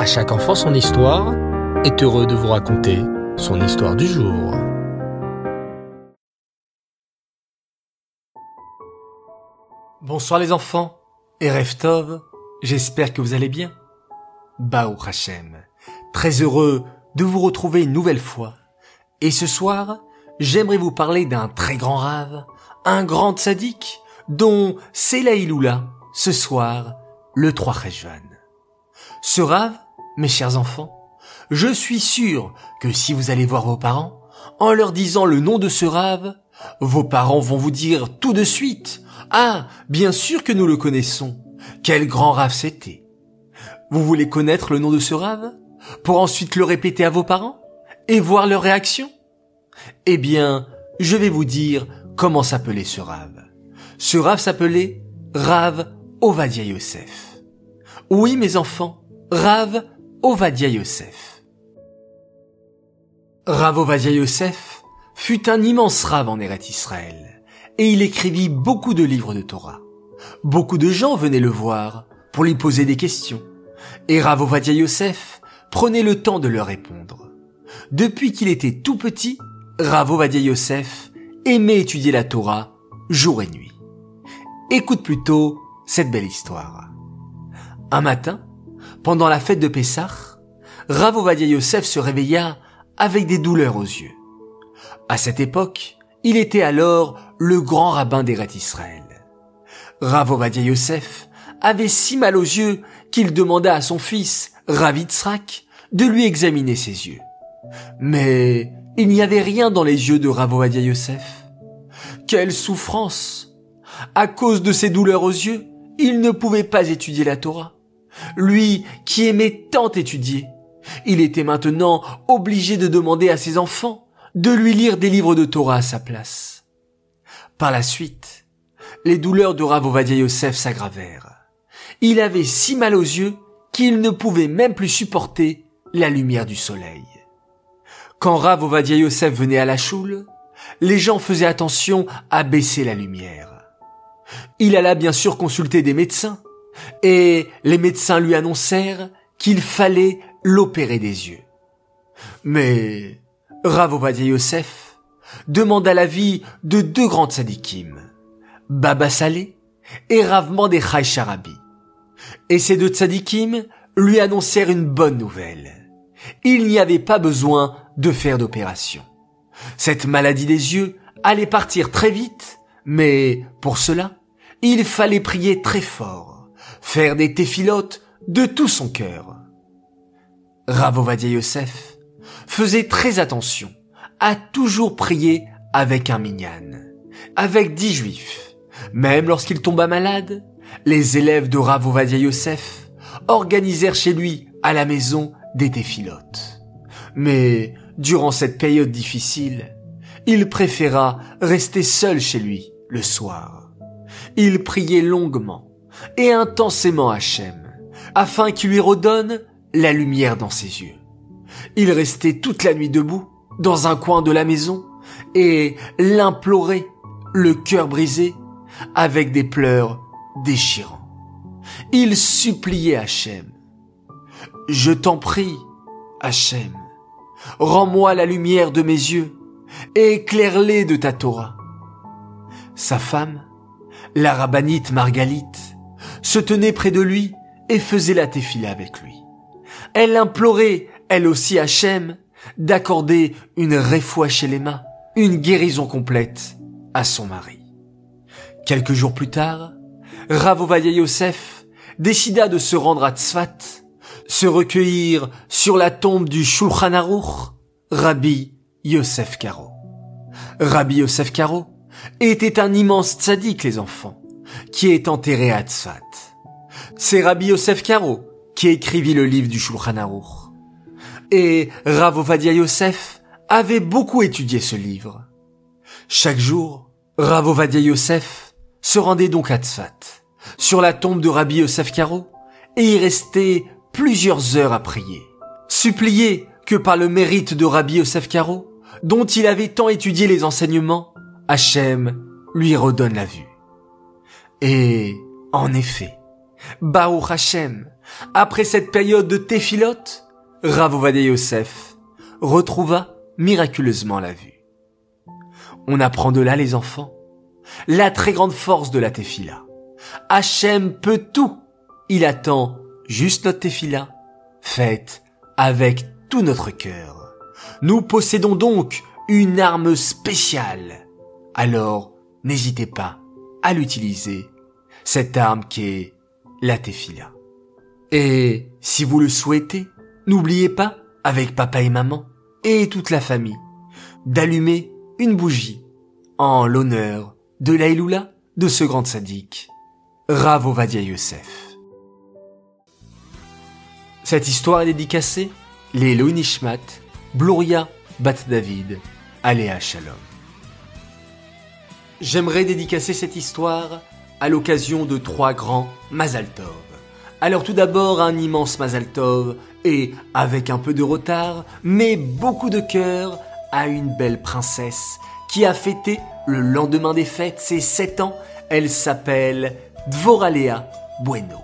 À chaque enfant son histoire est heureux de vous raconter son histoire du jour. Bonsoir les enfants et Reftov, j'espère que vous allez bien. Baou Hachem, très heureux de vous retrouver une nouvelle fois. Et ce soir, j'aimerais vous parler d'un très grand rave, un grand sadique, dont c'est la Iloula, ce soir, le 3 Rejvan. Ce rave, mes chers enfants, je suis sûr que si vous allez voir vos parents, en leur disant le nom de ce rave, vos parents vont vous dire tout de suite, ah, bien sûr que nous le connaissons. Quel grand rave c'était. Vous voulez connaître le nom de ce rave pour ensuite le répéter à vos parents et voir leur réaction? Eh bien, je vais vous dire comment s'appelait ce rave. Ce rave s'appelait Rav Ovadia Yosef. Oui, mes enfants, Rav Ovadia Yosef. Rav Ovadia Yosef fut un immense rave en Eret Israël, et il écrivit beaucoup de livres de Torah. Beaucoup de gens venaient le voir pour lui poser des questions, et Rav Ovadia Yosef prenait le temps de leur répondre. Depuis qu'il était tout petit, Rav Ovadia Yosef aimait étudier la Torah jour et nuit. Écoute plutôt cette belle histoire. Un matin, pendant la fête de Pessah, Rav Ovadia Yosef se réveilla avec des douleurs aux yeux. À cette époque, il était alors le grand rabbin d'Eret Israël. Rav Ovadia Yosef avait si mal aux yeux qu'il demanda à son fils, Rav de lui examiner ses yeux. Mais il n'y avait rien dans les yeux de Rav Ovadia Yosef. Quelle souffrance! À cause de ses douleurs aux yeux, il ne pouvait pas étudier la Torah. Lui qui aimait tant étudier, il était maintenant obligé de demander à ses enfants de lui lire des livres de Torah à sa place. Par la suite, les douleurs de Rav Ovadia Yosef s'aggravèrent. Il avait si mal aux yeux qu'il ne pouvait même plus supporter la lumière du soleil. Quand Rav Ovadia Yosef venait à la choule, les gens faisaient attention à baisser la lumière. Il alla bien sûr consulter des médecins, et les médecins lui annoncèrent qu'il fallait l'opérer des yeux. Mais Rav Ovadia Yosef demanda l'avis de deux grands tzadikim, Baba Saleh et Rav Mordechai Sharabi. Et ces deux tzadikim lui annoncèrent une bonne nouvelle. Il n'y avait pas besoin de faire d'opération. Cette maladie des yeux allait partir très vite, mais pour cela, il fallait prier très fort, faire des téphilotes de tout son cœur. Rav Ovadia Yosef faisait très attention à toujours prier avec un minyan, avec dix juifs. Même lorsqu'il tomba malade, les élèves de Rav Ovadia Yosef organisèrent chez lui à la maison des téphilotes. Mais durant cette période difficile, il préféra rester seul chez lui le soir. Il priait longuement et intensément Hachem, afin qu'il lui redonne la lumière dans ses yeux. Il restait toute la nuit debout, dans un coin de la maison, et l'implorait, le cœur brisé, avec des pleurs déchirants. Il suppliait Hachem. Je t'en prie, Hachem, rends-moi la lumière de mes yeux, et éclaire-les de ta Torah. Sa femme, la rabbinite Margalite, se tenait près de lui et faisait la téfila avec lui. Elle implorait, elle aussi Hachem, d'accorder une réfoua chez les mains, une guérison complète à son mari. Quelques jours plus tard, Rav Ovadia Yosef décida de se rendre à Tzfat, se recueillir sur la tombe du Shulchan Aruch, Rabbi Yosef Karo. Rabbi Yosef Karo était un immense tzaddik, les enfants, qui est enterré à Tzfat. C'est Rabbi Yosef Karo qui écrivit le livre du Shulchan Aruch. Et Rav Ovadia Yosef avait beaucoup étudié ce livre. Chaque jour, Rav Ovadia Yosef se rendait donc à Tzfat, sur la tombe de Rabbi Yosef Karo, et y restait plusieurs heures à prier. Supplier que par le mérite de Rabbi Yosef Karo, dont il avait tant étudié les enseignements, Hachem lui redonne la vue. Et, en effet, Baruch Hashem, Après cette période de téphilote, Rav Yosef retrouva miraculeusement la vue. On apprend de là, les enfants, la très grande force de la téphila. Hachem peut tout. Il attend juste notre téphila, faite avec tout notre cœur. Nous possédons donc une arme spéciale. Alors, n'hésitez pas à l'utiliser, cette arme qui est la téphila. Et si vous le souhaitez, n'oubliez pas, avec papa et maman, et toute la famille, d'allumer une bougie en l'honneur de l'Aïloula de ce grand sadique, Rav Ovadia Yosef. Cette histoire est dédicacée les Nishmat, Bluria Bat David, Aléa Shalom. J'aimerais dédicacer cette histoire à l'occasion de trois grands Mazal Tov. Alors tout d'abord un immense Mazal Tov et avec un peu de retard, mais beaucoup de cœur, à une belle princesse qui a fêté le lendemain des fêtes ses sept ans. Elle s'appelle Dvoralea Bueno.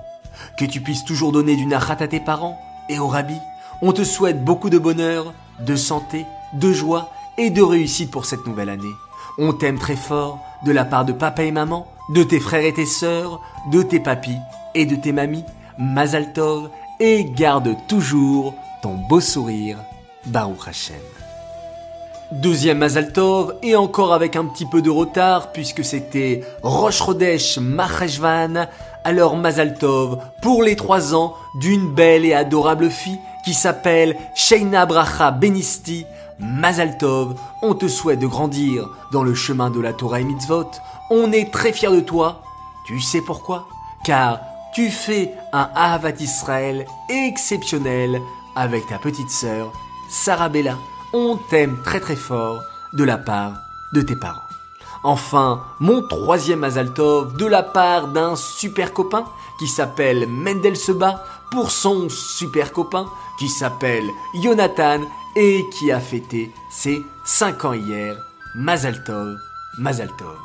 Que tu puisses toujours donner du nachat à tes parents et au rabbi on te souhaite beaucoup de bonheur, de santé, de joie et de réussite pour cette nouvelle année. On t'aime très fort de la part de papa et maman, de tes frères et tes sœurs, de tes papis et de tes mamies. Mazaltov et garde toujours ton beau sourire. Baruch Hashem. Deuxième Mazaltov, et encore avec un petit peu de retard, puisque c'était Rosh Chodesh alors Mazaltov, pour les trois ans d'une belle et adorable fille qui s'appelle Sheina Bracha Benisti, Mazaltov, on te souhaite de grandir dans le chemin de la Torah et Mitzvot, on est très fiers de toi, tu sais pourquoi? Car tu fais un Ahavat Israël exceptionnel avec ta petite sœur, Sarah Bella, on t'aime très très fort de la part de tes parents. Enfin, mon troisième Azaltov de la part d'un super copain qui s'appelle Mendel Seba pour son super copain qui s'appelle Jonathan et qui a fêté ses 5 ans hier. Mazaltov, Mazaltov.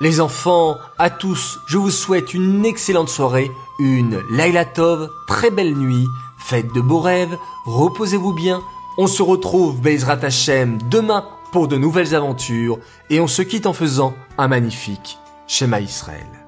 Les enfants, à tous, je vous souhaite une excellente soirée, une Laila Tov, très belle nuit, faites de beaux rêves, reposez-vous bien. On se retrouve Bezrat Hashem demain pour de nouvelles aventures et on se quitte en faisant un magnifique schéma Israël.